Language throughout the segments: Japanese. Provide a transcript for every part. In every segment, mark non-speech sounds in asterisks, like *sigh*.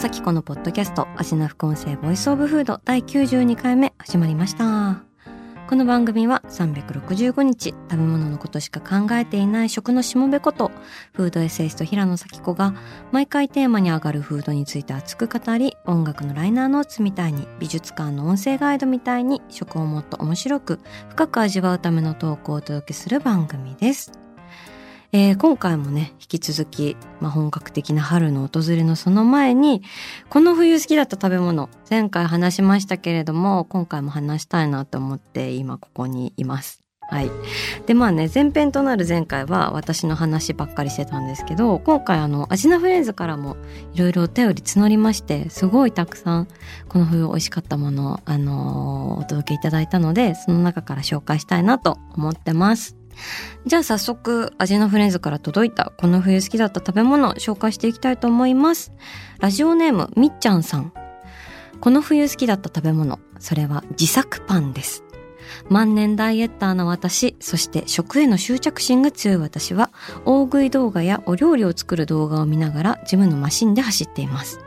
紗季子のポッドキャスト味な副音声 voice of food 第92回目始まりましたこの番組は365日食べ物のことしか考えていない食のしもべことフードエッセイスト平野紗季子が毎回テーマに上がるフードについて熱く語り音楽のライナーノーツみたいに美術館の音声ガイドみたいに食をもっと面白く深く味わうためのトークをお届けする番組です。えー今回もね引き続き、まあ、本格的な春の訪れのその前にこの冬好きだった食べ物前回話しましたけれども今回も話したいなと思って今ここにいます。はい、でまあね前編となる前回は私の話ばっかりしてたんですけど今回あのアジナフレンズからもいろいろお便り募りましてすごいたくさんこの冬美味しかったものを、あのーお届けいただいたのでその中から紹介したいなと思ってます。じゃあ早速味のフレンズから届いたこの冬好きだった食べ物を紹介していきたいと思います。ラジオネームみっちゃんさん。この冬好きだった食べ物それは自作パンです。万年ダイエッターの私そして食への執着心が強い私は大食い動画やお料理を作る動画を見ながらジムのマシンで走っています。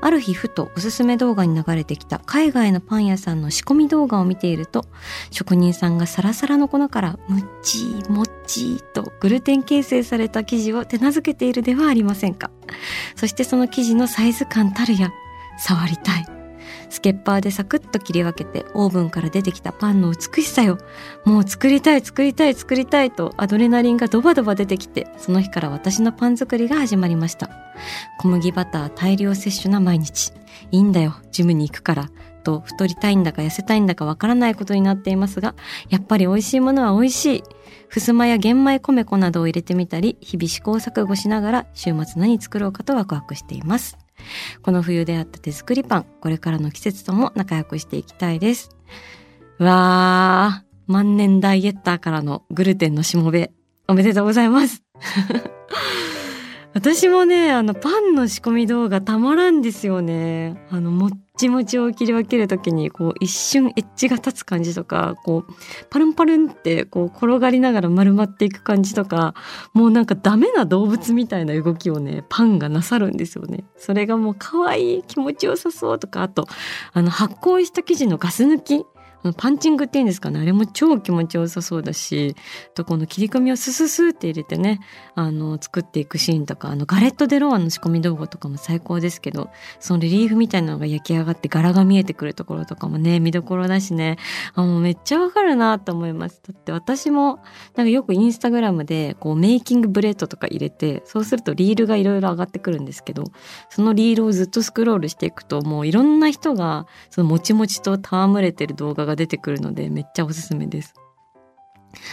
ある日ふとおすすめ動画に流れてきた海外のパン屋さんの仕込み動画を見ていると職人さんがサラサラの粉からむっちーもっちーとグルテン形成された生地を手なずけているではありませんか。そしてその生地のサイズ感たるや触りたい。スケッパーでサクッと切り分けてオーブンから出てきたパンの美しさよ。もう作りたい作りたい作りたいとアドレナリンがドバドバ出てきてその日から私のパン作りが始まりました。小麦バター大量摂取な毎日。いいんだよジムに行くから。と太りたいんだか痩せたいんだかわからないことになっていますがやっぱり美味しいものは美味しい。ふすまや玄米米粉などを入れてみたり日々試行錯誤しながら週末何作ろうかとワクワクしています。この冬出会った手作りパンこれからの季節とも仲良くしていきたいです。わー万年ダイエッターからのグルテンのしもべ。おめでとうございます。*laughs* 私もねあのパンの仕込み動画たまらんですよね。あのもっチもちを切り分ける時にこう一瞬エッジが立つ感じとかこうパルンパルンってこう転がりながら丸まっていく感じとかもうなんかダメな動物みたいな動きをねパンがなさるんですよね。それがもう可愛い気持ちよさそうとかあとあの発酵した生地のガス抜きパンチングっていうんですかね。あれも超気持ちよさそうだしとこの切り込みをスススって入れてねあの作っていくシーンとかあのガレット・デ・ロワの仕込み動画とかも最高ですけどそのリリーフみたいなのが焼き上がって柄が見えてくるところとかもね見どころだしね。あもうめっちゃわかるなと思います。だって私もなんかよくインスタグラムでこうメイキングブレッドとか入れてそうするとリールがいろいろ上がってくるんですけどそのリールをずっとスクロールしていくともういろんな人がそのもちもちと戯れてる動画がが出てくるのでめっちゃおすすめです。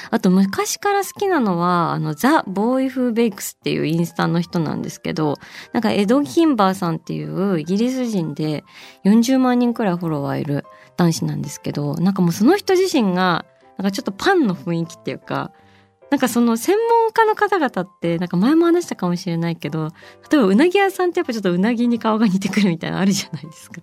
あと昔から好きなのはあのザ・ボーイフーベイクスっていうインスタの人なんですけどなんかエド・ヒンバーさんっていうイギリス人で40万人くらいフォロワーいる男子なんですけどなんかもうその人自身がなんかちょっとパンの雰囲気っていうかなんかその専門家の方々ってなんか前も話したかもしれないけど例えばうなぎ屋さんってやっぱちょっとうなぎに顔が似てくるみたいなのあるじゃないですか。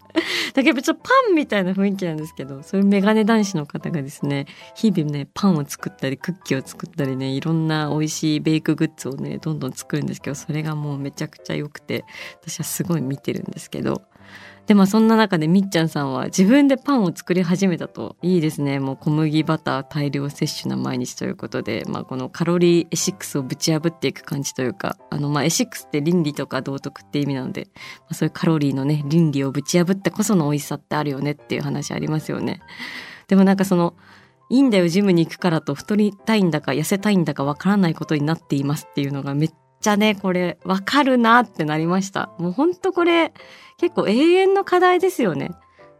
だけどちょっとパンみたいな雰囲気なんですけどそういうメガネ男子の方がですね日々ねパンを作ったりクッキーを作ったりねいろんな美味しいベイクグッズをねどんどん作るんですけどそれがもうめちゃくちゃ良くて私はすごい見てるんですけどでもそんな中でみっちゃんさんは自分でパンを作り始めたと。いいですね。もう小麦バター大量摂取な毎日ということで、まあ、このカロリーエシックスをぶち破っていく感じというか。あのまあエシックスって倫理とか道徳って意味なので、まあ、そういうカロリーのね倫理をぶち破ってこその美味しさってあるよねっていう話ありますよね。でもなんかそのいいんだよジムに行くからと太りたいんだか痩せたいんだかわからないことになっていますっていうのがめっちゃねこれわかるなってなりましたもうほんとこれ結構永遠の課題ですよね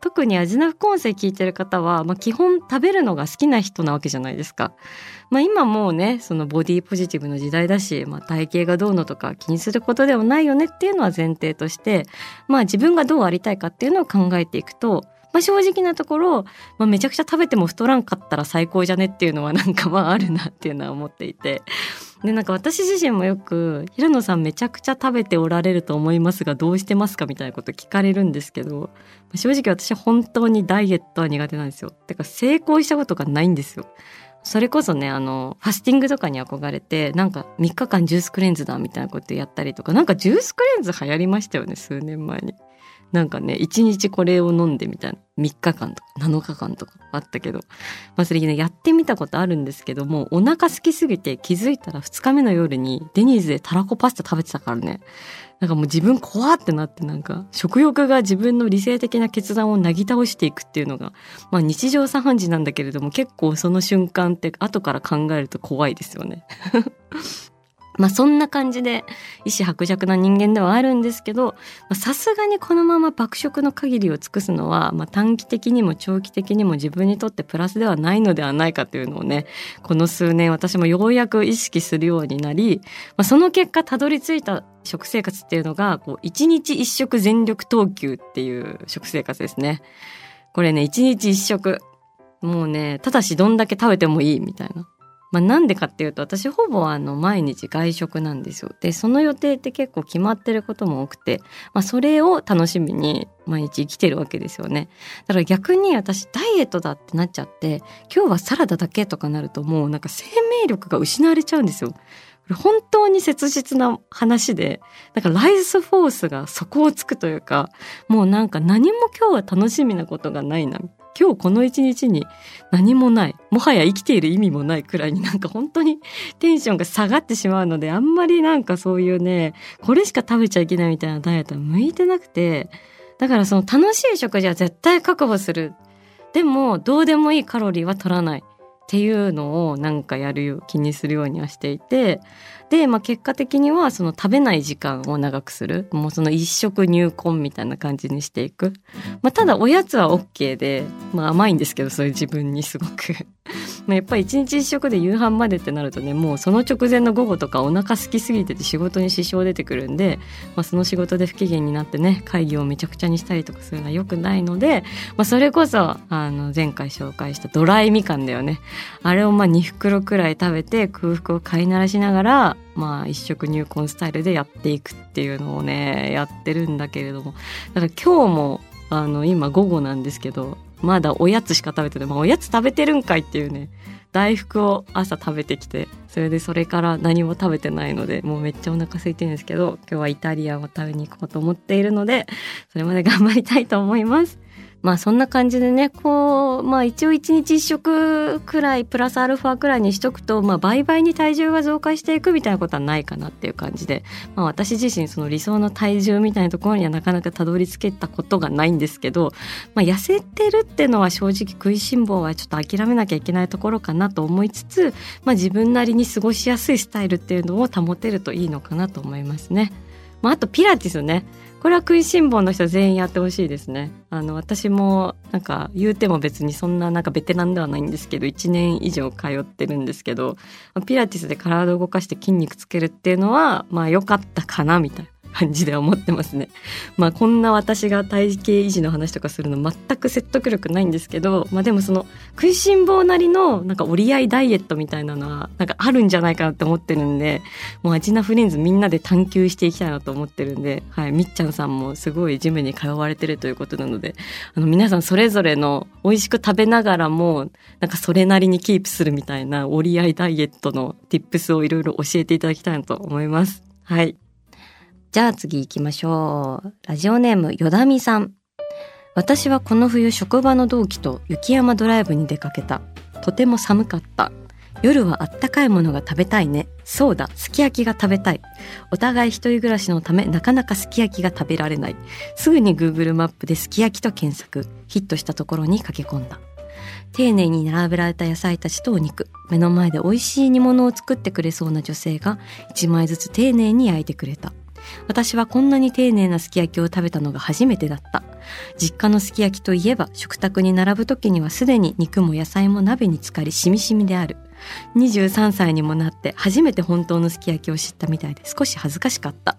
特に味な副音声聞いてる方は、まあ、基本食べるのが好きな人なわけじゃないですか。まあ、今もうねそのボディポジティブの時代だし、まあ、体型がどうのとか気にすることではないよねっていうのは前提として、まあ、自分がどうありたいかっていうのを考えていくとまあ、正直なところ、まあ、めちゃくちゃ食べても太らんかったら最高じゃねっていうのはなんかまああるなっていうのは思っていて。でなんか私自身もよく「平野さんめちゃくちゃ食べておられると思いますがどうしてますか?」みたいなこと聞かれるんですけど正直私本当にダイエットは苦手なんですよ。てか成功したことがないんですよ。それこそねあのファスティングとかに憧れてなんか3日間ジュースクレンズだみたいなことやったりとかなんかジュースクレンズ流行りましたよね数年前に。なんかね、一日これを飲んでみたいな。3日間とか7日間とかあったけど。まあそれね、やってみたことあるんですけども、お腹空きすぎて気づいたら2日目の夜にデニーズでたらこパスタ食べてたからね。なんかもう自分怖ってなってなんか、食欲が自分の理性的な決断をなぎ倒していくっていうのが、まあ日常茶飯事なんだけれども、結構その瞬間って後から考えると怖いですよね。まあそんな感じで意志薄弱な人間ではあるんですけどさすがにこのまま爆食の限りを尽くすのは、まあ、短期的にも長期的にも自分にとってプラスではないのではないかというのをねこの数年私もようやく意識するようになり、まあ、その結果たどり着いた食生活っていうのがこう一日一食全力投球っていう食生活ですね。これね一日一食もうねただしどんだけ食べてもいいみたいな。まあ、なんでかっていうと私ほぼあの毎日外食なんですよ。でその予定って結構決まってることも多くて、まあ、それを楽しみに毎日生きてるわけですよね。だから逆に私ダイエットだってなっちゃって今日はサラダだけとかなるともうなんか生命力が失われちゃうんですよ。本当に切実な話で、なんかライスフォースが底をつくというか、もうなんか何も今日は楽しみなことがないな、今日この一日に何もないもはや生きている意味もないくらいになんか本当にテンションが下がってしまうのであんまりなんかそういうねこれしか食べちゃいけないみたいなダイエットは向いてなくてだからその楽しい食事は絶対確保する。でもどうでもいいカロリーは取らないっていうのをなんかやる気にするようにはしていてで、まあ、結果的にはその食べない時間を長くする。もうその一食入魂みたいな感じにしていく、まあ、ただおやつは OK で、まあ、甘いんですけどそういう自分にすごく。まあやっぱり一日一食で夕飯までってなるとねもうその直前の午後とかお腹空きすぎてて仕事に支障出てくるんで、まあ、その仕事で不機嫌になってね会議をめちゃくちゃにしたりとかするのは良くないので、まあ、それこそあの前回紹介したドライみかんだよね。あれをまあ2袋くらい食べて空腹を飼いならしながらまあ一食入魂スタイルでやっていくっていうのをねやってるんだけれども。だから今日もあの今午後なんですけどまだおやつしか食べてない、まあ、おやつ食べてるんかいっていうね大福を朝食べてきてそれでそれから何も食べてないのでもうめっちゃお腹空いてるんですけど今日はイタリアンを食べに行こうと思っているのでそれまで頑張りたいと思います。まあそんな感じでねこうまあ一応一日一食くらいプラスアルファくらいにしとくとまあ倍々に体重が増加していくみたいなことはないかなっていう感じで、まあ、私自身その理想の体重みたいなところにはなかなかたどり着けたことがないんですけど、まあ、痩せてるっていうのは正直食いしん坊はちょっと諦めなきゃいけないところかなと思いつつ、まあ、自分なりに過ごしやすいスタイルっていうのを保てるといいのかなと思いますね。まあ、あとピラティスねこれは食いしん坊の人全員やってほしいですね。あの私もなんか言うても別にそんななんかベテランではないんですけど1年以上通ってるんですけどピラティスで体を動かして筋肉つけるっていうのはまあ良かったかなみたいな。感じで思ってますね。*laughs* まあこんな私が体型維持の話とかするの全く説得力ないんですけど、まあでもその食いしん坊なりのなんか折り合いダイエットみたいなのはなんかあるんじゃないかなって思ってるんで、もうアジナフレンズみんなで探求していきたいなと思ってるんで、はい、みっちゃんさんもすごいジムに通われてるということなので、あの皆さんそれぞれの美味しく食べながらもなんかそれなりにキープするみたいな折り合いダイエットの tips をいろいろ教えていただきたいなと思います。はい。じゃあ次行きましょう。ラジオネームよだみさん。私はこの冬職場の同期と雪山ドライブに出かけた。とても寒かった。夜はあったかいものが食べたいね。そうだ、すき焼きが食べたい。お互い一人暮らしのためなかなかすき焼きが食べられない。すぐに Google マップですき焼きと検索。ヒットしたところに駆け込んだ。丁寧に並べられた野菜たちとお肉。目の前で美味しい煮物を作ってくれそうな女性が一枚ずつ丁寧に焼いてくれた。私はこんなに丁寧なすき焼きを食べたのが初めてだった。実家のすき焼きといえば食卓に並ぶ時にはすでに肉も野菜も鍋に浸かりしみしみである。23歳にもなって初めて本当のすき焼きを知ったみたいで少し恥ずかしかった。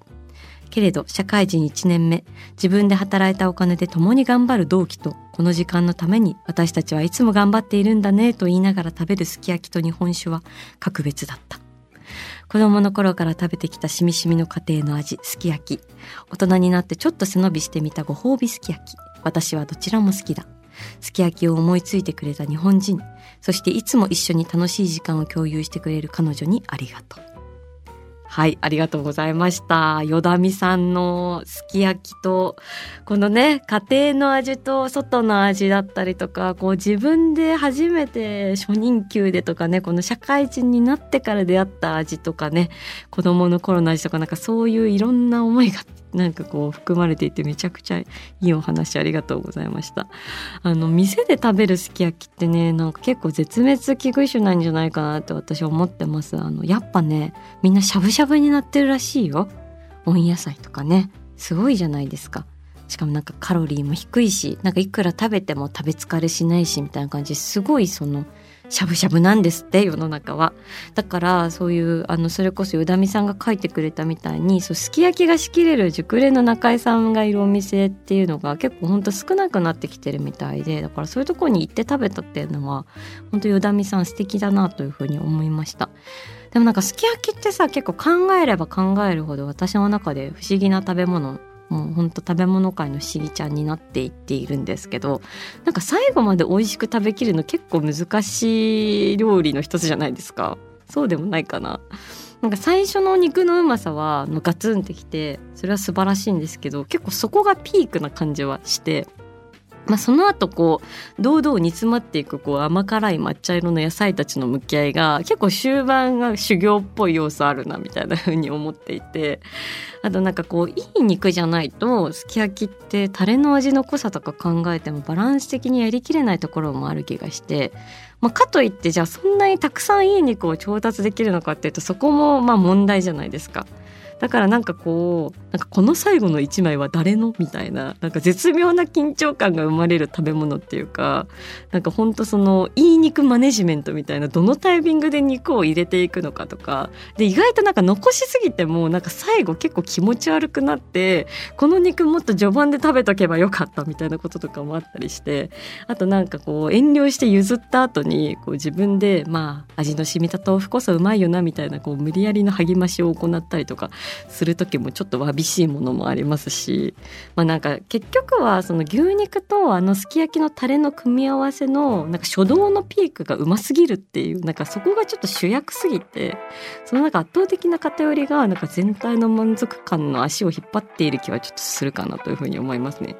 けれど社会人1年目自分で働いたお金で共に頑張る同期とこの時間のために私たちはいつも頑張っているんだねと言いながら食べるすき焼きと日本酒は格別だった。子供の頃から食べてきたしみしみの家庭の味すき焼き。大人になってちょっと背伸びしてみたご褒美すき焼き。私はどちらも好きだ。すき焼きを思いついてくれた日本人。そしていつも一緒に楽しい時間を共有してくれる彼女にありがとう。はい、ありがとうございました。よだみさんのすき焼きと、このね、家庭の味と外の味だったりとか、こう自分で初めて初任給でとかね、この社会人になってから出会った味とかね、子供の頃の味とかなんかそういういろんな思いがなんかこう含まれていてめちゃくちゃいいお話ありがとうございました。あの店で食べるすき焼きってねなんか結構絶滅危惧種なんじゃないかなって私は思ってます。あのやっぱねみんなしゃぶしゃぶになってるらしいよ。温野菜とかね。すごいじゃないですか。しかもなんかカロリーも低いしなんかいくら食べても食べ疲れしないしみたいな感じ。すごいそのしゃぶしゃぶなんですって世の中は。だからそういうあのそれこそよだみさんが書いてくれたみたいにそうすき焼きがしきれる熟練の中井さんがいるお店っていうのが結構ほんと少なくなってきてるみたいでだからそういうとこに行って食べたっていうのは本当よだみさん素敵だなというふうに思いました。でもなんかすき焼きってさ結構考えれば考えるほど私の中で不思議な食べ物もうほんと食べ物界の不思議ちゃんになっていっているんですけどなんか最後まで美味しく食べきるの結構難しい料理の一つじゃないですか。そうでもないかな。なんか最初の肉のうまさはガツンってきてそれは素晴らしいんですけど結構そこがピークな感じはしてまあ、その後こう堂々煮詰まっていくこう甘辛い抹茶色の野菜たちの向き合いが結構終盤が修行っぽい要素あるなみたいな風に思っていて *laughs* あとなんかこういい肉じゃないとすき焼きってタレの味の濃さとか考えてもバランス的にやりきれないところもある気がして、まあ、かといってじゃあそんなにたくさんいい肉を調達できるのかっていうとそこもまあ問題じゃないですか。だからなんかこうなんかこの最後の一枚は誰の？みたいななんか絶妙な緊張感が生まれる食べ物っていうかなんかほんとそのいい肉マネジメントみたいなどのタイミングで肉を入れていくのかとかで意外となんか残しすぎてもなんか最後結構気持ち悪くなってこの肉もっと序盤で食べとけばよかったみたいなこととかもあったりしてあとなんかこう遠慮して譲った後にこう自分でまあ味の染みた豆腐こそうまいよなみたいなこう無理やりの励ましを行ったりとかする時もちょっとわびしいものもありますし、まあ、なんか結局はその牛肉とあのすき焼きのタレの組み合わせのなんか初動のピークがうますぎるっていうなんかそこがちょっと主役すぎてそのなんか圧倒的な偏りがなんか全体の満足感の足を引っ張っている気はちょっとするかなというふうに思いますね。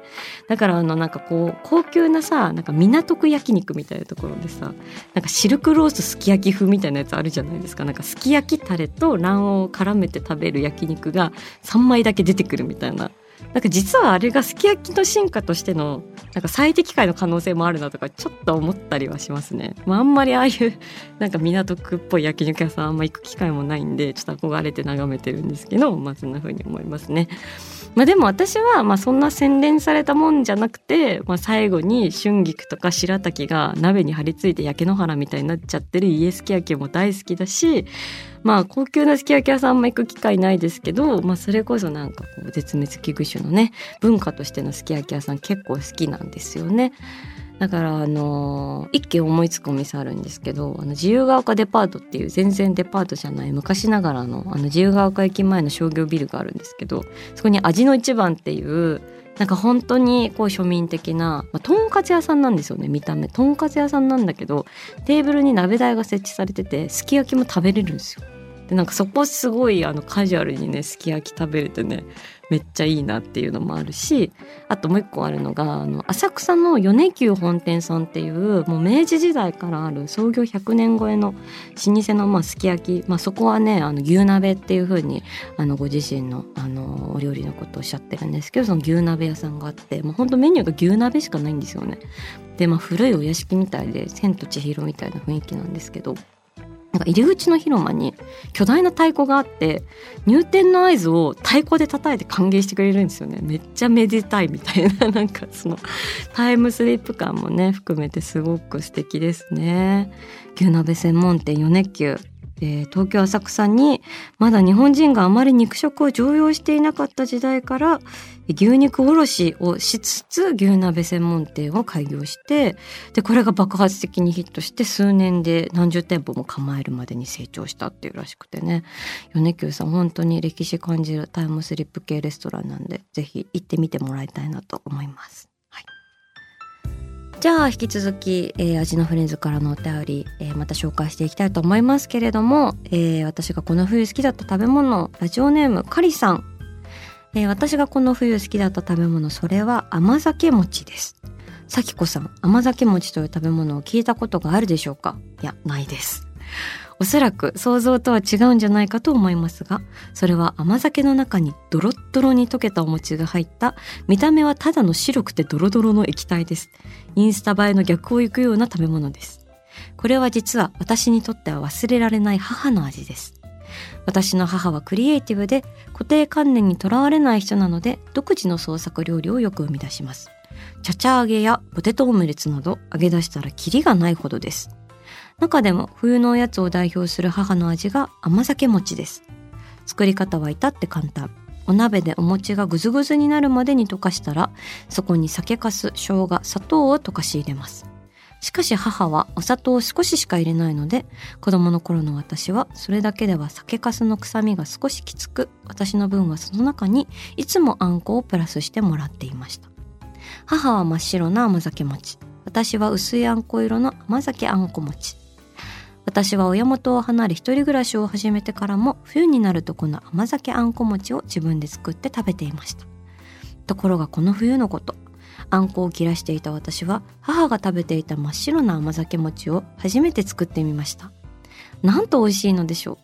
だからあのなんかこう高級なさなんか港区焼肉みたいなところでさなんかシルクロースすき焼き風みたいなやつあるじゃないですかなんかすき焼きタレと卵黄を絡めて食べる焼肉が3枚だけ出てくるみたいななんか実はあれがすき焼きの進化としてのなんか最適解の可能性もあるなとかちょっと思ったりはしますね。まあ、あんまりああいう *laughs* なんか港区っぽい焼肉屋さんあんま行く機会もないんでちょっと憧れて眺めてるんですけどまあそんな風に思いますね。まあ、でも私はまあそんな洗練されたもんじゃなくて、まあ、最後に春菊とか白滝が鍋に張り付いて焼け野原みたいになっちゃってる家すき焼きも大好きだしまあ高級なすき焼き屋さんも行く機会ないですけど、まあ、それこそなんかこう絶滅危惧種のね文化としてのすき焼き屋さん結構好きなんですよね。だからあの一軒思いつくお店あるんですけどあの自由が丘デパートっていう全然デパートじゃない昔ながらのあの自由が丘駅前の商業ビルがあるんですけどそこに味の一番っていうなんか本当にこう庶民的な、まあ、とんかつ屋さんなんですよね見た目とんかつ屋さんなんだけどテーブルに鍋台が設置されててすき焼きも食べれるんですよ。でなんかそこすごいあのカジュアルにねすき焼き食べれてねめっちゃいいなっていうのもあるしあともう一個あるのがあの浅草の米久本店さんっていうもう明治時代からある創業100年超えの老舗のまあすき焼き、まあ、そこはねあの牛鍋っていう風にあのご自身のあのお料理のことをおっしゃってるんですけどその牛鍋屋さんがあってもうほんとメニューが牛鍋しかないんですよね。でまあ古いお屋敷みたいで「千と千尋」みたいな雰囲気なんですけど。なんか入り口の広間に巨大な太鼓があって入店の合図を太鼓で叩いて歓迎してくれるんですよね。めっちゃめでたいみたいな *laughs* なんかそのタイムスリップ感もね含めてすごく素敵ですね。牛鍋専門店米久えー、東京浅草にまだ日本人があまり肉食を常用していなかった時代から牛肉卸をしつつ牛鍋専門店を開業してでこれが爆発的にヒットして数年で何十店舗も構えるまでに成長したっていうらしくてね。米久さん本当に歴史感じるタイムスリップ系レストランなんでぜひ行ってみてもらいたいなと思います。じゃあ引き続き、えー、味のフレンズからのお便り、えー、また紹介していきたいと思いますけれども、えー、私がこの冬好きだった食べ物ラジオネームカリさん、えー、私がこの冬好きだった食べ物それは甘酒餅ですさきこさん甘酒餅という食べ物を聞いたことがあるでしょうか？いやないですおそらく想像とは違うんじゃないかと思いますが、それは甘酒の中にドロッドロに溶けたお餅が入った、見た目はただの白くてドロドロの液体です。インスタ映えの逆を行くような食べ物です。これは実は私にとっては忘れられない母の味です。私の母はクリエイティブで固定観念にとらわれない人なので独自の創作料理をよく生み出します。ちゃちゃ揚げやポテトオムレツなど揚げ出したらキリがないほどです。中でも冬のおやつを代表する母の味が甘酒餅です。作り方は至って簡単。お鍋でお餅がぐずぐずになるまでに溶かしたら、そこに酒粕、生姜、砂糖を溶かし入れます。しかし母はお砂糖を少ししか入れないので、子供の頃の私はそれだけでは酒粕の臭みが少しきつく、私の分はその中にいつもあんこをプラスしてもらっていました。母は真っ白な甘酒餅。私は薄いあんこ色の甘酒あんこ餅。私は親元を離れ一人暮らしを始めてからも冬になるとこの甘酒あんこ餅を自分で作って食べていましたところがこの冬のことあんこを切らしていた私は母が食べていた真っ白な甘酒餅を初めて作ってみました。なんと美味しいのでしょう。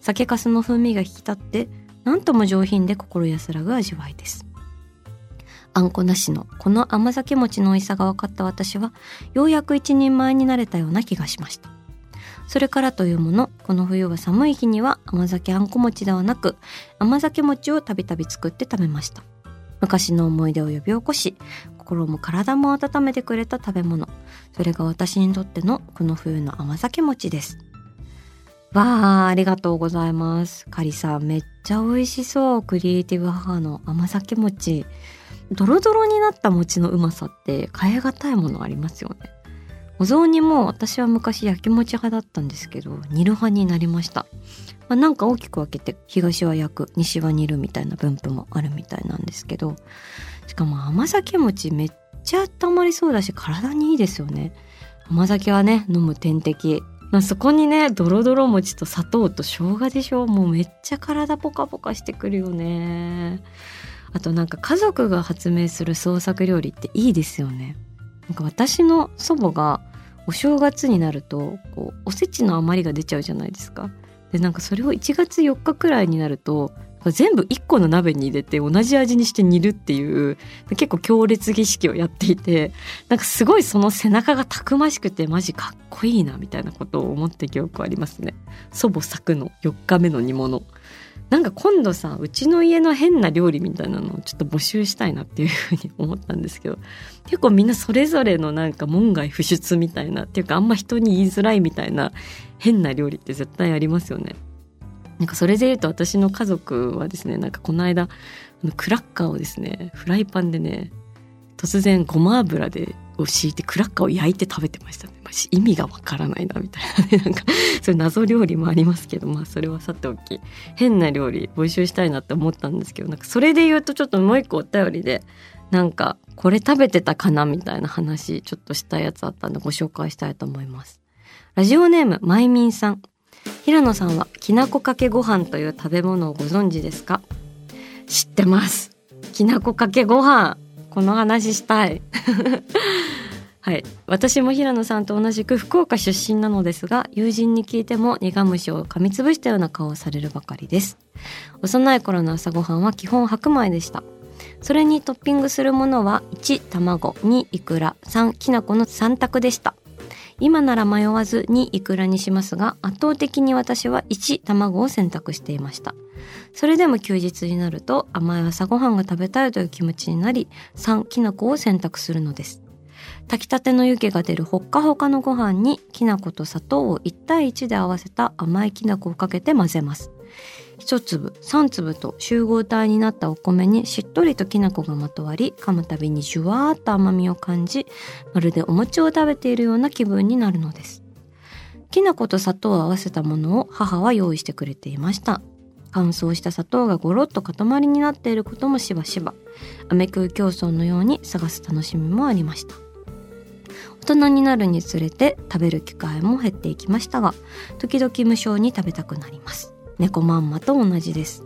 酒粕の風味が引き立ってなんとも上品で心安らぐ味わいです。あんこなしのこの甘酒餅の美味しさが分かった私はようやく一人前になれたような気がしました。それからというものこの冬は寒い日には甘酒あんこ餅ではなく甘酒餅をたびたび作って食べました。昔の思い出を呼び起こし心も体も温めてくれた食べ物。それが私にとってのこの冬の甘酒餅です。わあありがとうございます。かりさんめっちゃ美味しそう。クリエイティブ母の甘酒餅。ドロドロになった餅のうまさって変え難いものありますよね。お雑煮も私は昔焼き餅派だったんですけど煮る派になりました、まあ、なんか大きく分けて東は焼く西は煮るみたいな分布もあるみたいなんですけどしかも甘酒餅めっちゃ温まりそうだし体にいいですよね。甘酒はね飲む点滴まあ、そこにねドロドロ餅と砂糖と生姜でしょ。もうめっちゃ体ポカポカしてくるよね。あとなんか家族が発明する創作料理っていいですよね。なんか私の祖母がお正月になるとこうおせちの余りが出ちゃうじゃないですか。でなんかそれを1月4日くらいになると全部1個の鍋に入れて同じ味にして煮るっていう結構強烈儀式をやっていてなんかすごいその背中がたくましくてマジかっこいいなみたいなことを思って記憶ありますね。祖母作の4日目の煮物。なんか今度さうちの家の変な料理みたいなのをちょっと募集したいなっていうふうに思ったんですけど *laughs* 結構みんなそれぞれのなんか門外不出みたいなっていうかあんま人に言いづらいみたいな変な料理って絶対ありますよね。なんかそれで言うと私の家族はですねなんかこの間クラッカーをですねフライパンでね突然ごま油でを敷いてクラッカーを焼いて食べてましたね。意味がわからないなみたいなね。*laughs* なんかそういう謎料理もありますけどまあそれはさておき。変な料理募集したいなって思ったんですけどなんかそれで言うとちょっともう一個お便りでなんかこれ食べてたかなみたいな話ちょっとしたやつあったんでご紹介したいと思います。ラジオネームまいみんさん。平野さんはきなこかけご飯という食べ物をご存知ですか？知ってます。きなこかけご飯。この話したい。*laughs* はい。私も平野さんと同じく福岡出身なのですが友人に聞いても苦虫を噛みつぶしたような顔をされるばかりです。幼い頃の朝ごはんは基本白米でした。それにトッピングするものは1卵2いくら3きな粉の3択でした。今なら迷わずにいくらにしますが圧倒的に私は1卵を選択していました。それでも休日になると甘い朝ごはんが食べたいという気持ちになり3きな粉を選択するのです。炊きたての湯気が出るほっかほかのご飯にきな粉と砂糖を1対1で合わせた甘いきな粉をかけて混ぜます。一粒三粒と集合体になったお米にしっとりときな粉がまとわり噛むたびにじゅわーっと甘みを感じまるでお餅を食べているような気分になるのです。きな粉と砂糖を合わせたものを母は用意してくれていました。乾燥した砂糖がゴロッと塊になっていることもしばしば。飴食い競争のように探す楽しみもありました。大人になるにつれて食べる機会も減っていきましたが時々無性に食べたくなります。猫まんまと同じです。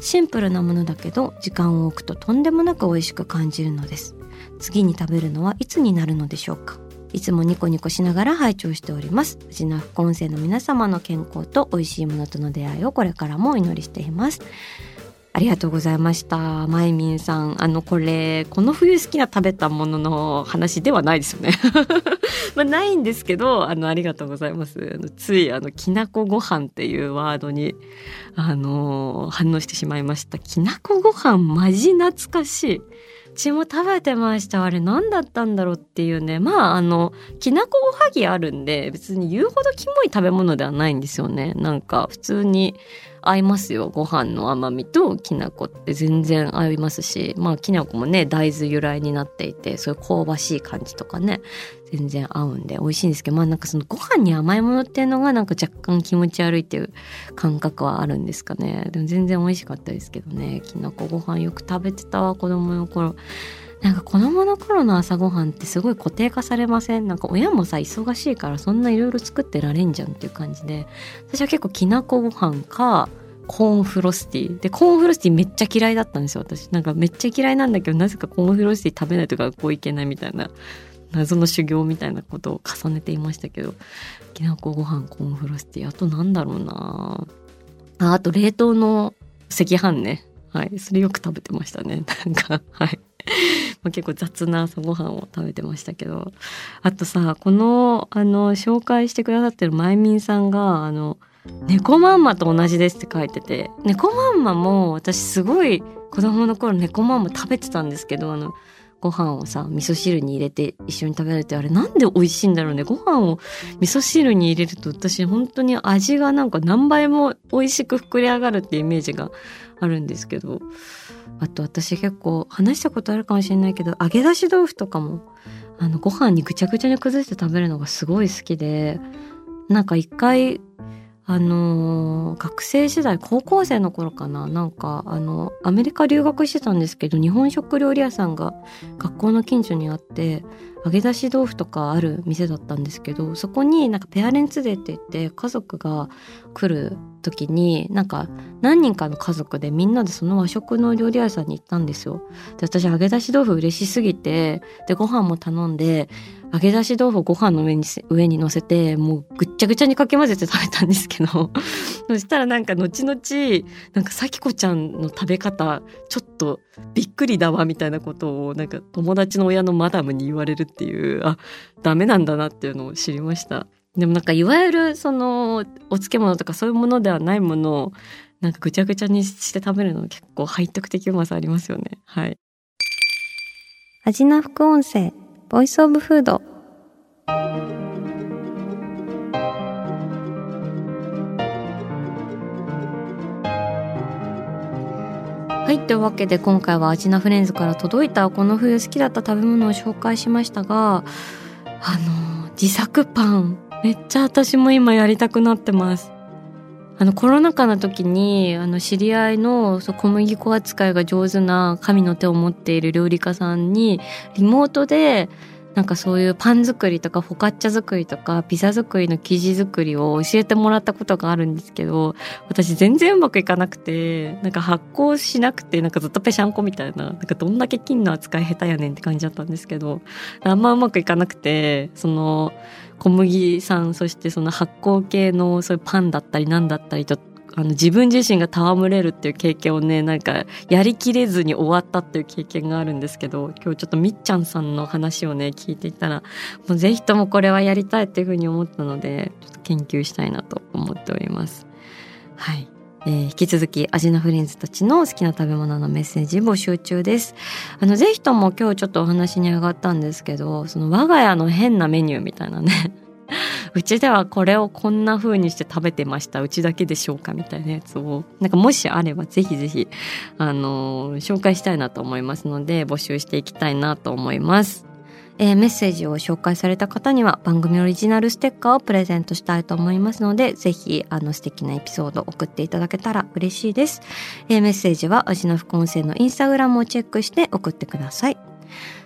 シンプルなものだけど時間を置くととんでもなく美味しく感じるのです。次に食べるのはいつになるのでしょうか。いつもニコニコしながら拝聴しております藤名副音声の皆様の健康と美味しいものとの出会いをこれからもお祈りしていますありがとうございました。まいみんさん。あの、これ、この冬好きな食べたものの話ではないですよね。*laughs* まあ、ないんですけど、あの、ありがとうございます。あのつい、あの、きなこご飯っていうワードに、あの、反応してしまいました。きなこご飯、マジ懐かしい。ちも食べてました。あれ何だったんだろうっていうね。まあ、あの、きなこおはぎあるんで、別に言うほどキモい食べ物ではないんですよね。なんか、普通に、合いますよ。ご飯の甘みときな粉って全然合いますし。まあきな粉もね大豆由来になっていてそういう香ばしい感じとかね全然合うんで美味しいんですけどまあなんかそのご飯に甘いものっていうのがなんか若干気持ち悪いっていう感覚はあるんですかね。でも全然美味しかったですけどね。きな粉ご飯よく食べてたわ子供の頃。なんか子供の頃の朝ごはんってすごい固定化されません？なんか親もさ忙しいからそんないろいろ作ってられんじゃんっていう感じで。私は結構きなこご飯かコーンフロスティー。でコーンフロスティーめっちゃ嫌いだったんですよ私。なんかめっちゃ嫌いなんだけどなぜかコーンフロスティー食べないと学校行けないみたいな謎の修行みたいなことを重ねていましたけど。きなこご飯コーンフロスティー。あとなんだろうな。ああと冷凍の赤飯ね。はい。それよく食べてましたね。なんかはい。*laughs* まあ、結構雑な朝ごはんを食べてましたけど。あとさこのあの紹介してくださってるまいみんさんがあの猫まんまと同じですって書いてて。猫まんまも私すごい子供の頃猫まんま食べてたんですけどあのご飯をさ味噌汁に入れて一緒に食べられてあれなんで美味しいんだろうね。ご飯を味噌汁に入れると私本当に味がなんか何倍も美味しく膨れ上がるってイメージがあるんですけど。あと私結構話したことあるかもしれないけど揚げ出し豆腐とかもあのご飯にぐちゃぐちゃに崩して食べるのがすごい好きでなんか一回あのー、学生時代高校生の頃かななんかあのアメリカ留学してたんですけど日本食料理屋さんが学校の近所にあって揚げ出し豆腐とかある店だったんですけどそこになんかペアレンツデーって言って家族が来る時になんか何人かの家族でみんなでその和食の料理屋さんに行ったんですよ。で私揚げ出し豆腐嬉しすぎてでご飯も頼んで揚げ出し豆腐をご飯の上に上に乗せてもうぐっちゃぐちゃにかき混ぜて食べたんですけど *laughs* そしたらなんか後々なんか咲子ちゃんの食べ方ちょっとびっくりだわみたいなことをなんか友達の親のマダムに言われるっていうあダメなんだなっていうのを知りました。でもなんかいわゆるそのお漬物とかそういうものではないものをなんかぐちゃぐちゃにして食べるの結構背徳的うまさありますよね。はい。味な副音声ボイスオブフードはい。というわけで今回はアジナフレンズから届いたこの冬好きだった食べ物を紹介しましたが、あの、自作パン。めっちゃ私も今やりたくなってます。あのコロナ禍の時にあの知り合いの小麦粉扱いが上手な神の手を持っている料理家さんにリモートでなんかそういうパン作りとかフォカッチャ作りとかピザ作りの生地作りを教えてもらったことがあるんですけど私全然うまくいかなくてなんか発酵しなくてなんかずっとぺしゃんこみたいななんかどんだけ金の扱い下手やねんって感じだったんですけどあんまうまくいかなくてその小麦さんそしてその発酵系のそういうパンだったりなんだったりとあの自分自身が戯れるっていう経験をねなんかやりきれずに終わったっていう経験があるんですけど今日ちょっとみっちゃんさんの話をね聞いていたらもうぜひともこれはやりたいっていうふうに思ったのでちょっと研究したいなと思っております。はいえー、引き続きアジナフレンズたちの好きな食べ物のメッセージ募集中です。あのぜひとも今日ちょっとお話に上がったんですけどその我が家の変なメニューみたいなね。*laughs* うちではこれをこんな風にして食べてました。うちだけでしょうかみたいなやつを。なんかもしあればぜひぜひあのー、紹介したいなと思いますので募集していきたいなと思います。えー、メッセージを紹介された方には番組オリジナルステッカーをプレゼントしたいと思いますので、ぜひ、あの素敵なエピソード送っていただけたら嬉しいです。えー、メッセージは味の副音声のインスタグラムをチェックして送ってください。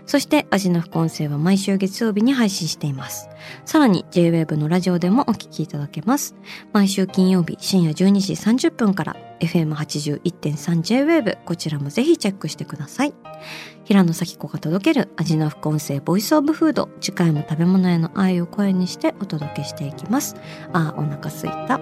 そして味の副音声は毎週月曜日に配信しています。さらに JWAVE のラジオでもお聞きいただけます。毎週金曜日深夜12時30分から FM81.3JWAVE こちらもぜひチェックしてください。平野咲子が届ける味の副音声ボイスオブフード次回も食べ物への愛を声にしてお届けしていきます。あー、お腹すいた。